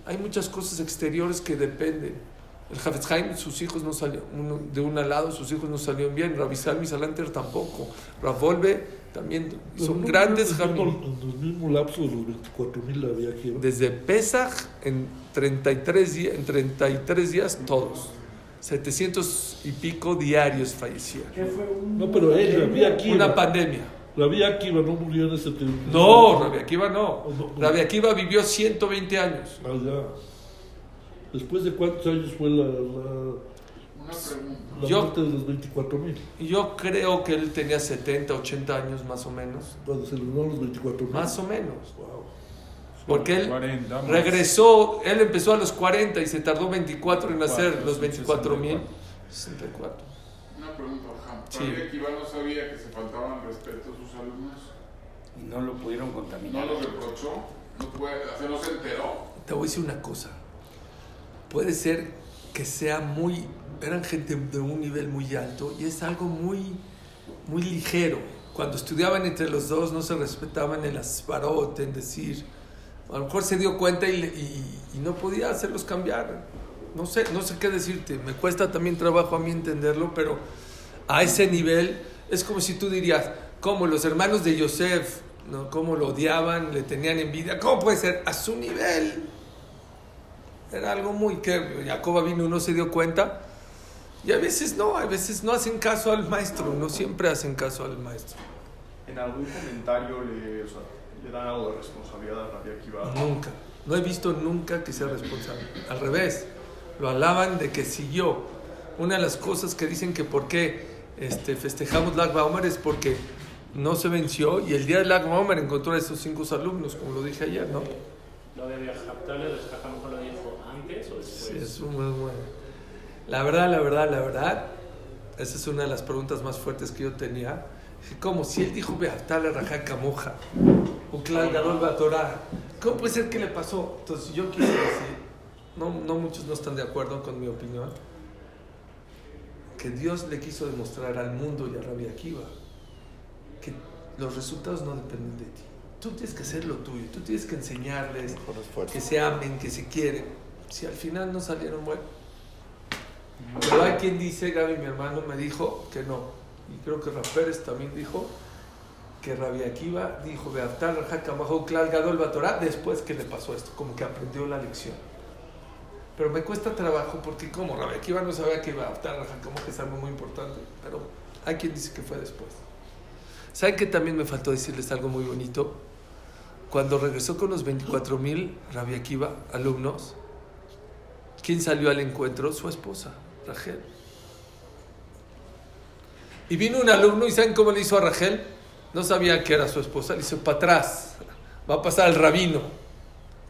hay muchas cosas exteriores que dependen. El Hafez Haim, sus hijos no salieron, uno, de un lado sus hijos no salieron bien, Rabbi Salmi Salanter tampoco, Ravolve también, son no grandes que Jamim. En el mismo lapso de los 24 mil había aquí. ¿no? Desde Pesach en 33, días, en 33 días todos. 700 y pico diarios fallecían. No, pero él, Rabbi Akiva. Una pandemia. Rabbi Akiva no murió en ese tiempo. No, Rabbi Akiva no. No, no. Rabbi Akiva vivió 120 años. Ah, ya. ¿Después de cuántos años fue la, la, Una pregunta. la Yo- muerte de los 24 mil? Yo creo que él tenía 70, 80 años más o menos. Cuando se eliminaron los 24 mil. Más o menos. Wow. Porque él 40 más. regresó, él empezó a los 40 y se tardó 24 en hacer Cuatro, los 24 mil. 64. 64. Una pregunta, Ham. Sí. ¿Rabbi Akiva no sabía que se faltaban respeto a sus alumnos? Y no lo pudieron ¿No contaminar. los reprochó? ¿No, puede, o sea, ¿No se enteró? Te voy a decir una cosa. Puede ser que sea muy. Eran gente de un nivel muy alto y es algo muy, muy ligero. Cuando estudiaban entre los dos no se respetaban el asparot, en decir. A lo mejor se dio cuenta y, no podía hacerlos cambiar. No sé, no sé qué decirte. Me cuesta también trabajo a mí entenderlo, pero a ese nivel es como si tú dirías, como los hermanos de Yosef, ¿no? cómo lo odiaban, le tenían envidia. ¿Cómo puede ser? A su nivel. Era algo muy que Jacoba vino y no se dio cuenta. Y a veces no, a veces no hacen caso al maestro, no siempre hacen caso al maestro. En algún comentario le, o sea, le dan algo de responsabilidad a Rabbi Akiva. Nunca. No he visto nunca que sea responsable. Al revés, lo alaban de que siguió. Una de las cosas que dicen que por qué este, festejamos Lag BaOmer es porque no se venció y el día de Lag BaOmer encontró a esos cinco alumnos, como lo dije ayer, ¿no? Lo de Viajaptale, el Jajam lo dijo antes o después. Sí, es un. La verdad, la verdad, la verdad, esa es una de las preguntas más fuertes que yo tenía. ¿Cómo? Si él dijo Beaftale Rajá Moja, Uclal Gadol Batorá, ¿cómo puede ser que le pasó? Entonces yo quise decir, no, no muchos no están de acuerdo con mi opinión, que Dios le quiso demostrar al mundo y a Rabbi Akiva que los resultados no dependen de ti. Tú tienes que hacer lo tuyo, tú tienes que enseñarles que se amen, que se quieren. Si al final no salieron buenos. Pero hay quien dice, Gaby, mi hermano, me dijo que no. Y creo que Rapérez también dijo que Rabbi Akiva dijo, Beaftar, Bajo, Klal, Gadol, Batorá, después que le pasó esto, como que aprendió la lección. Pero me cuesta trabajo porque como Rabbi Akiva no sabía que Beaftar, Bajo es algo muy importante. Pero hay quien dice que fue después. ¿Saben que también me faltó decirles algo muy bonito? Cuando regresó con los 24 mil Rabbi Akiva alumnos, ¿quién salió al encuentro? Su esposa, Rachel. Y vino un alumno, ¿y saben cómo le hizo a Rachel? No sabía que era su esposa, le hizo para atrás. Va a pasar al rabino.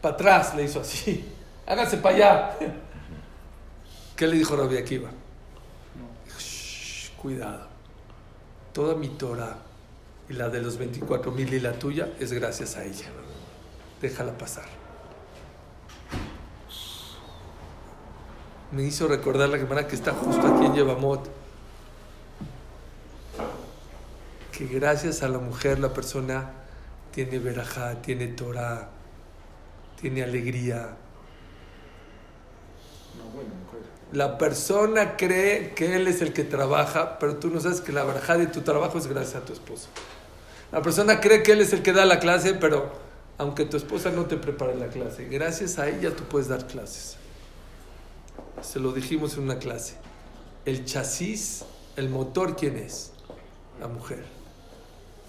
Para atrás le hizo así. Hágase para allá. ¿Qué le dijo Rabbi Akiva? Dijo, "Shh, cuidado. Toda mi Torah y la de los 24 mil y la tuya es gracias a ella. Déjala pasar. Me hizo recordar la Gemara que está justo aquí en Yevamot. Que gracias a la mujer la persona tiene verajá, tiene Torah, tiene alegría. La persona cree que él es el que trabaja, pero tú no sabes que la verajá de tu trabajo es gracias a tu esposo. La persona cree que él es el que da la clase, pero aunque tu esposa no te prepare la clase, gracias a ella tú puedes dar clases. Se lo dijimos en una clase. El chasis, el motor, ¿quién es? La mujer.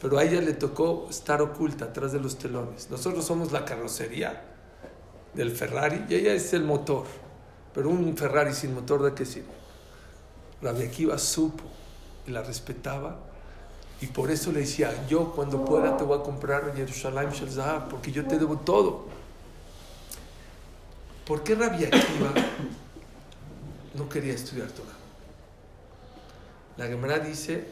Pero a ella le tocó estar oculta atrás de los telones. Nosotros somos la carrocería del Ferrari y ella es el motor. Pero un Ferrari sin motor, ¿de qué sirve? Rabbi Akiva supo y la respetaba y por eso le decía, yo cuando pueda te voy a comprar Jerusalén Shel Zahab, porque yo te debo todo. ¿Por qué Rabbi Akiva no quería estudiar Torah? La Gemara dice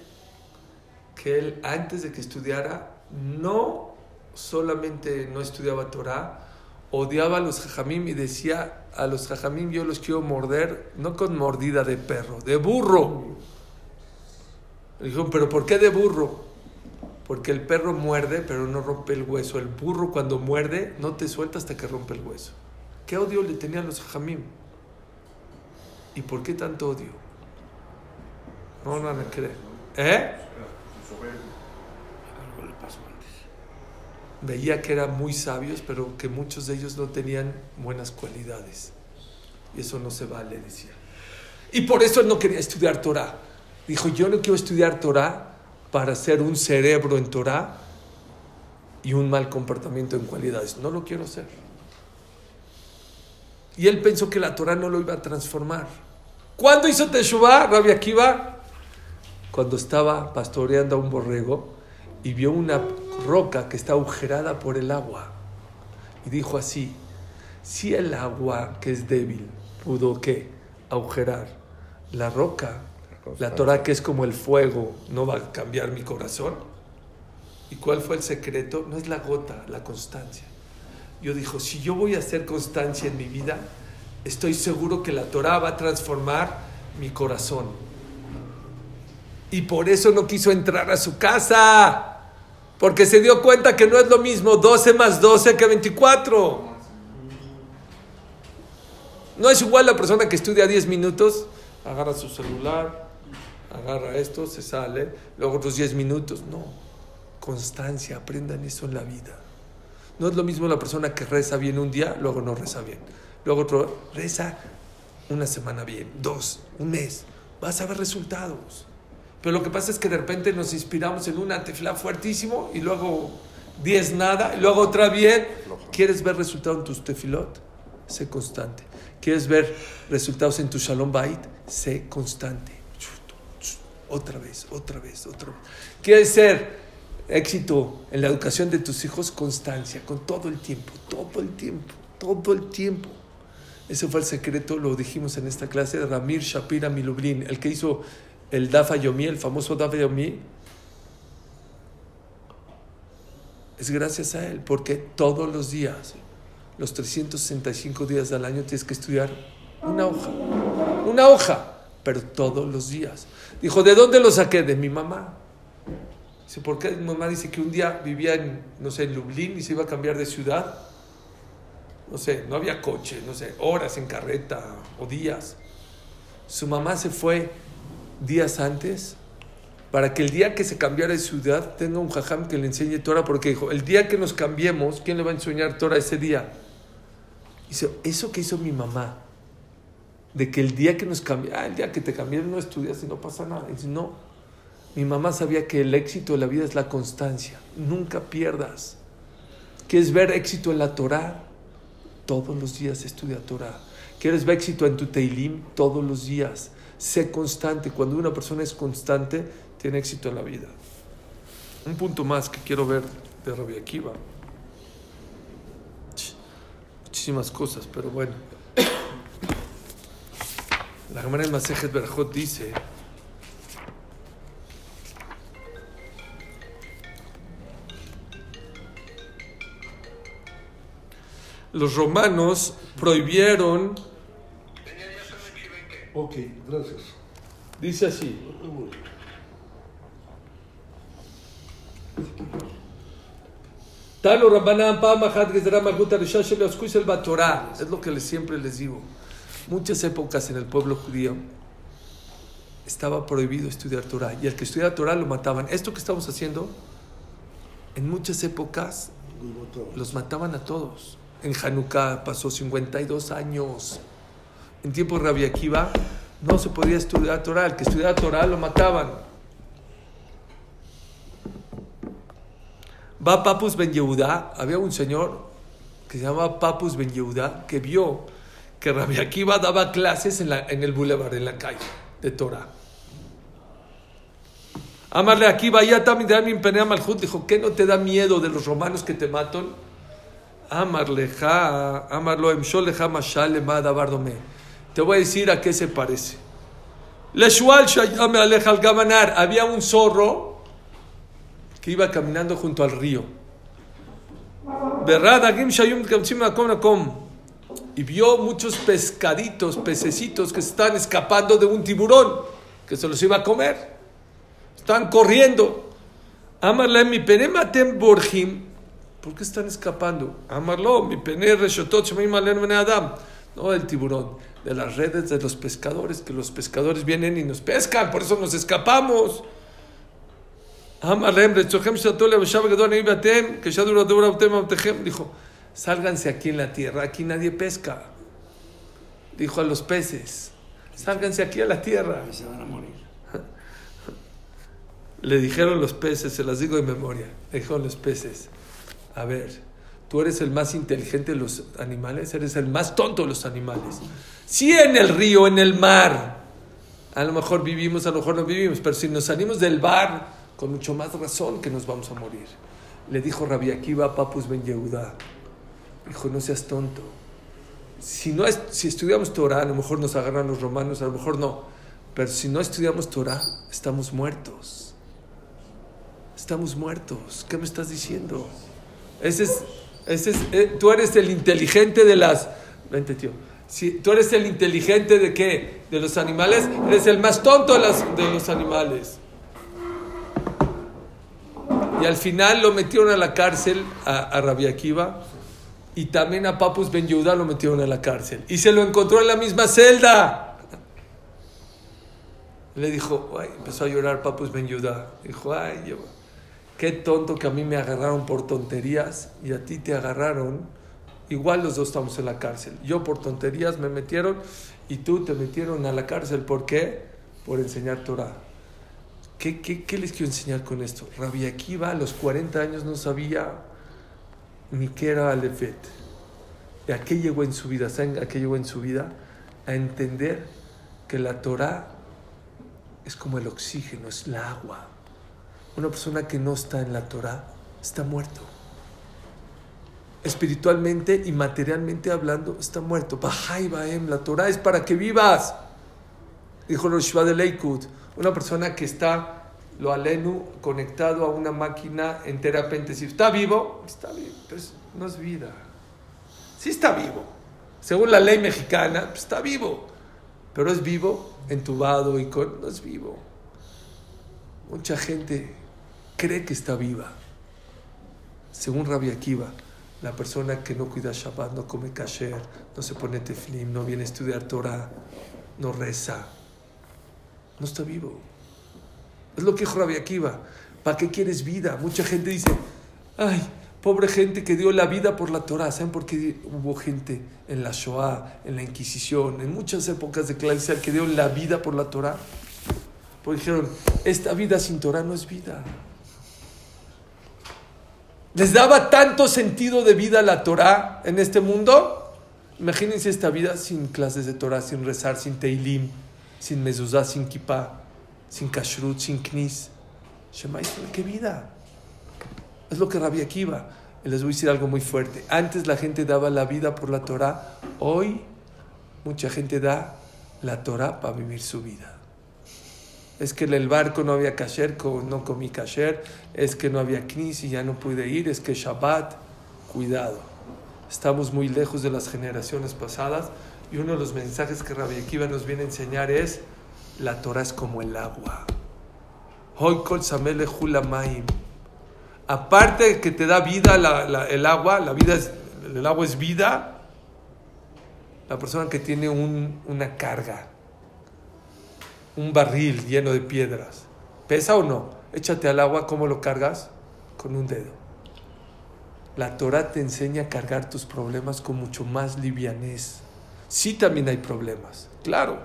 que él antes de que estudiara no solamente no estudiaba Torah, odiaba a los jajamim y decía a los jajamim yo los quiero morder, no con mordida de perro, de burro. Dijeron, pero ¿por qué de burro? Porque el perro muerde, pero no rompe el hueso. El burro cuando muerde no te suelta hasta que rompe el hueso. ¿Qué odio le tenían los jajamim? ¿Y por qué tanto odio? No, no me cree. ¿Eh? Veía que eran muy sabios, pero que muchos de ellos no tenían buenas cualidades. Y eso no se vale, decía. Y por eso él no quería estudiar Torah. Dijo, yo no quiero estudiar Torah para ser un cerebro en Torah y un mal comportamiento en cualidades. No lo quiero ser. Y él pensó que la Torah no lo iba a transformar. ¿Cuándo hizo Teshuvah, Rabbi Akiva? Cuando estaba pastoreando a un borrego y vio una roca que está agujerada por el agua. Y dijo así, si el agua que es débil pudo qué? Agujerar la roca, la Torah que es como el fuego, no va a cambiar mi corazón. ¿Y cuál fue el secreto? No es la gota, la constancia. Yo dijo, si yo voy a hacer constancia en mi vida, estoy seguro que la Torah va a transformar mi corazón. Y por eso no quiso entrar a su casa, porque se dio cuenta que no es lo mismo 12 más 12 que 24. No es igual la persona que estudia 10 minutos, agarra su celular, agarra esto, se sale, luego otros 10 minutos. No, constancia, aprendan eso en la vida. No es lo mismo la persona que reza bien un día, luego no reza bien. Luego otro reza una semana bien, dos, un mes. Vas a ver resultados. Pero lo que pasa es que de repente nos inspiramos en una tefla fuertísimo y luego 10 nada, y luego otra bien. ¿Quieres ver resultados en tus tefilot? Sé constante. ¿Quieres ver resultados en tu shalom bait? Sé constante. Otra vez, otra vez, otra vez. ¿Quieres ser éxito en la educación de tus hijos? Constancia, con todo el tiempo, todo el tiempo, todo el tiempo. Ese fue el secreto, lo dijimos en esta clase Ramir Shapira Milublin, el que hizo el Dafa Yomi, el famoso Dafa Yomi. Es gracias a él, porque todos los días, los 365 días del año, tienes que estudiar una hoja. Una hoja, pero todos los días. Dijo, ¿de dónde lo saqué? De mi mamá. Dice, ¿por qué mi mamá dice que un día vivía en, no sé, en Lublin y se iba a cambiar de ciudad? No sé, no había coche, no sé, horas en carreta o días. Su mamá se fue días antes para que el día que se cambiara de ciudad tenga un jajam que le enseñe Torah, porque dijo, el día que nos cambiemos, ¿quién le va a enseñar Torah ese día? Dice, eso que hizo mi mamá, de que el día que nos cambiara, ah, el día que te cambiaron no estudias y no pasa nada. Dice, no, Mi mamá sabía que el éxito de la vida es la constancia. Nunca pierdas. ¿Quieres ver éxito en la Torah? Todos los días estudia Torah. ¿Quieres ver éxito en tu Teilim? Todos los días. Sé constante. Cuando una persona es constante, tiene éxito en la vida. Un punto más que quiero ver de Rabbi Akiva. Muchísimas cosas, pero bueno. La Gemara en Masejet Berajot dice los romanos prohibieron, Ok, gracias. dice así, Talo Rabbanan. Es lo que les- siempre les digo. Muchas épocas en el pueblo judío estaba prohibido estudiar Torah y el que estudiara Torah lo mataban. Esto que estamos haciendo, en muchas épocas los mataban a todos. En Hanukkah pasó 52 años. En tiempo de Rabbi Akiva no se podía estudiar Torah. El que estudiara Torah lo mataban. Va Papus Ben Yehuda. Había un señor que se llamaba Papus Ben Yehuda que vio que Rabbi Akiva daba clases en, la- en el boulevard, en la calle de Torah. Amarle Akiva, ya también Penea Malhut dijo, ¿qué no te da miedo de los romanos que te matan? Amarleja, amarlo emsholeja mashal dome. Te voy a decir a qué se parece. Leshual shayame aleja al gamanar. Había un zorro que iba caminando junto al río. Y vio muchos pescaditos, pececitos que estaban escapando de un tiburón que se los iba a comer. Están corriendo. Amarle mi pene matem borjim. ¿Por qué están escapando? Amarlo, mi pene reshotot adam. No del tiburón, de las redes de los pescadores, que los pescadores vienen y nos pescan, por eso nos escapamos. Dijo, sálganse aquí en la tierra, aquí nadie pesca. Dijo a los peces, sálganse aquí a la tierra. Se van a morir. Le dijeron los peces, se las digo de memoria, le dijeron los peces, a ver, tú eres el más inteligente de los animales, eres el más tonto de los animales. Si en el río, en el mar, a lo mejor vivimos, a lo mejor no vivimos, pero si nos salimos del bar, con mucho más razón que nos vamos a morir. Le dijo Rabbi Akiva a Papus Ben Yehuda, dijo, no seas tonto. Si, no si estudiamos Torah, a lo mejor nos agarran los romanos, a lo mejor no. Pero si no estudiamos Torah, estamos muertos. Estamos muertos. ¿Qué me estás diciendo? Ese es, ese es, eh, tú eres el inteligente de las... Vente, tío. Si tú eres el inteligente de qué? De los animales. Eres el más tonto de, de los animales. Y al final lo metieron a la cárcel a, a Rabbi Akiva. Y también a Papus Ben Yehuda lo metieron a la cárcel. Y se lo encontró en la misma celda. Le dijo, ay, empezó a llorar Papus Ben Yehuda. Dijo, ay, yo, qué tonto que a mí me agarraron por tonterías y a ti te agarraron. Igual los dos estamos en la cárcel. Yo por tonterías me metieron y tú te metieron a la cárcel. ¿Por qué? Por enseñar Torah. ¿Qué, qué, qué les quiero enseñar con esto? Rabbi Akiva a los 40 años no sabía ni qué era Alefet. ¿Y a qué llegó en su vida? ¿Saben a qué llegó en su vida? A entender que la Torah es como el oxígeno, es la agua. Una persona que no está en la Torah está muerto. Espiritualmente y materialmente hablando, está muerto. Bahai Baem, la Torah es para que vivas. Dijo Roshua de Leikut, una persona que está, lo alenu, conectado a una máquina en terapia intensiva. ¿Está vivo? Está vivo, pero es- no es vida. Sí está vivo. Según la ley mexicana, pues está vivo. Pero es vivo, entubado y con... No es vivo. Mucha gente cree que está viva. Según Rabbi Akiva, la persona que no cuida Shabbat, no come kasher, no se pone teflim, no viene a estudiar Torah, no reza, no está vivo. Es lo que dijo Rabbi Akiva. ¿Para qué quieres vida? Mucha gente dice, ay, pobre gente que dio la vida por la Torah. ¿Saben por qué hubo gente en la Shoah, en la Inquisición, en muchas épocas de Clarisal que dio la vida por la Torah? Porque dijeron, esta vida sin Torah no es vida. Les daba tanto sentido de vida la Torah en este mundo. Imagínense esta vida sin clases de Torah, sin rezar, sin Teilim, sin mezuzá, sin kippah, sin kashrut, sin knis. Shema ¿qué vida? Es lo que Rabbi Akiva. Les voy a decir algo muy fuerte. Antes la gente daba la vida por la Torah. Hoy mucha gente da la Torah para vivir su vida. Es que en el barco no había kasher, no comí kasher. Es que no había knis y ya no pude ir. Es que Shabbat, cuidado. Estamos muy lejos de las generaciones pasadas. Y uno de los mensajes que Rabbi Akiva nos viene a enseñar es: la Torah es como el agua. Hoy kol. Aparte de que te da vida el agua, la vida es- el agua es vida. La persona que tiene un- una carga, un barril lleno de piedras, ¿pesa o no? Échate al agua, ¿cómo lo cargas? Con un dedo. La Torah te enseña a cargar tus problemas con mucho más livianez. Sí también hay problemas, claro,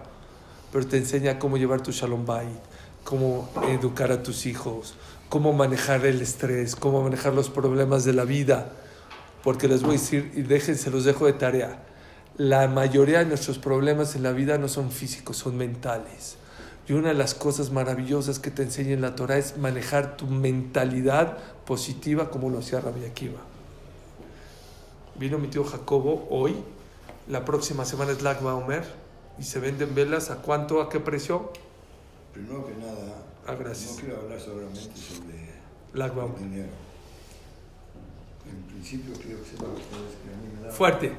pero te enseña cómo llevar tu shalom bayit, cómo educar a tus hijos, cómo manejar el estrés, cómo manejar los problemas de la vida. Porque les voy a decir, y déjense, los dejo de tarea, la mayoría de nuestros problemas en la vida no son físicos, son mentales. Y una de las cosas maravillosas que te enseña en la Torah es manejar tu mentalidad positiva como lo hacía Rabbi Akiva. Vino mi tío Jacobo hoy, la próxima semana es Lag Baomer, y se venden velas, ¿a cuánto, a qué precio? Primero que nada, Ah, gracias. no quiero hablar solamente sobre Lag el Baomer. dinero. En principio quiero que sepan ustedes que a mí me da, Fuerte.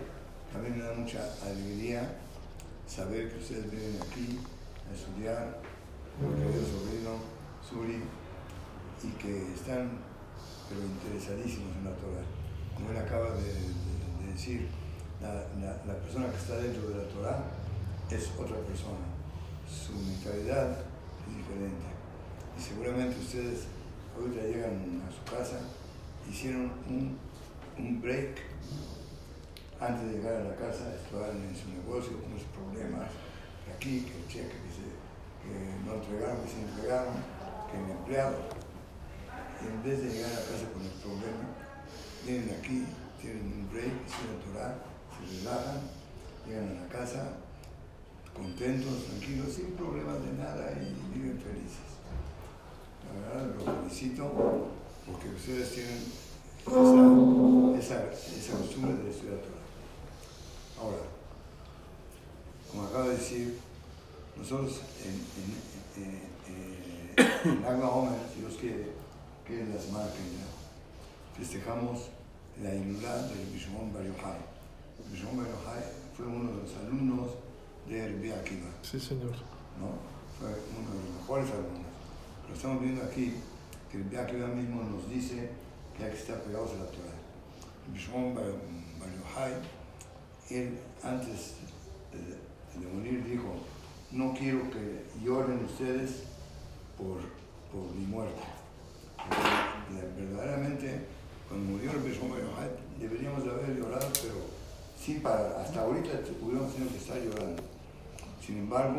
a mí me da mucha alegría saber que ustedes vienen aquí estudiar, mi querido sobrino, Suri, y que están pero interesadísimos en la Torah. Como él acaba de, de- de decir, la, la- persona que está dentro de la Torah es otra persona. Su mentalidad es diferente. Y seguramente ustedes ahorita llegan a su casa, hicieron un, un break antes de llegar a la casa, estaban en su negocio con sus problemas, aquí, que el cheque que, se, que no entregaron, que se entregaron, que el empleado. En vez de llegar a casa con el problema, vienen aquí, tienen un break, hicieron Torah, se relajan, llegan a la casa contentos, tranquilos, sin problemas de nada y viven felices. La verdad, los felicito porque ustedes tienen esa, esa, esa costumbre de estudiar Torah. Ahora, como acaba de decir, nosotros en, en, en, en, en Agua Homer, si Dios quiere, que es la semana que viene, festejamos la Ilulá del Bishomón Bar Yochai. El Bishomón Bar Yochai fue uno de los alumnos de Rabbi Akiva. Sí, señor. ¿no? Fue uno de los mejores alumnos. Pero estamos viendo aquí que el Akiva mismo nos dice que hay que estar pegados a la Torah. El Bishon Bar Bar Yochai, él antes de, de morir dijo, no quiero que lloren ustedes por, por mi muerte. Verdaderamente, cuando murió el Yochai, deberíamos de haber llorado, pero sin parar. Hasta ahorita hubiéramos tenido que estar llorando. Sin embargo,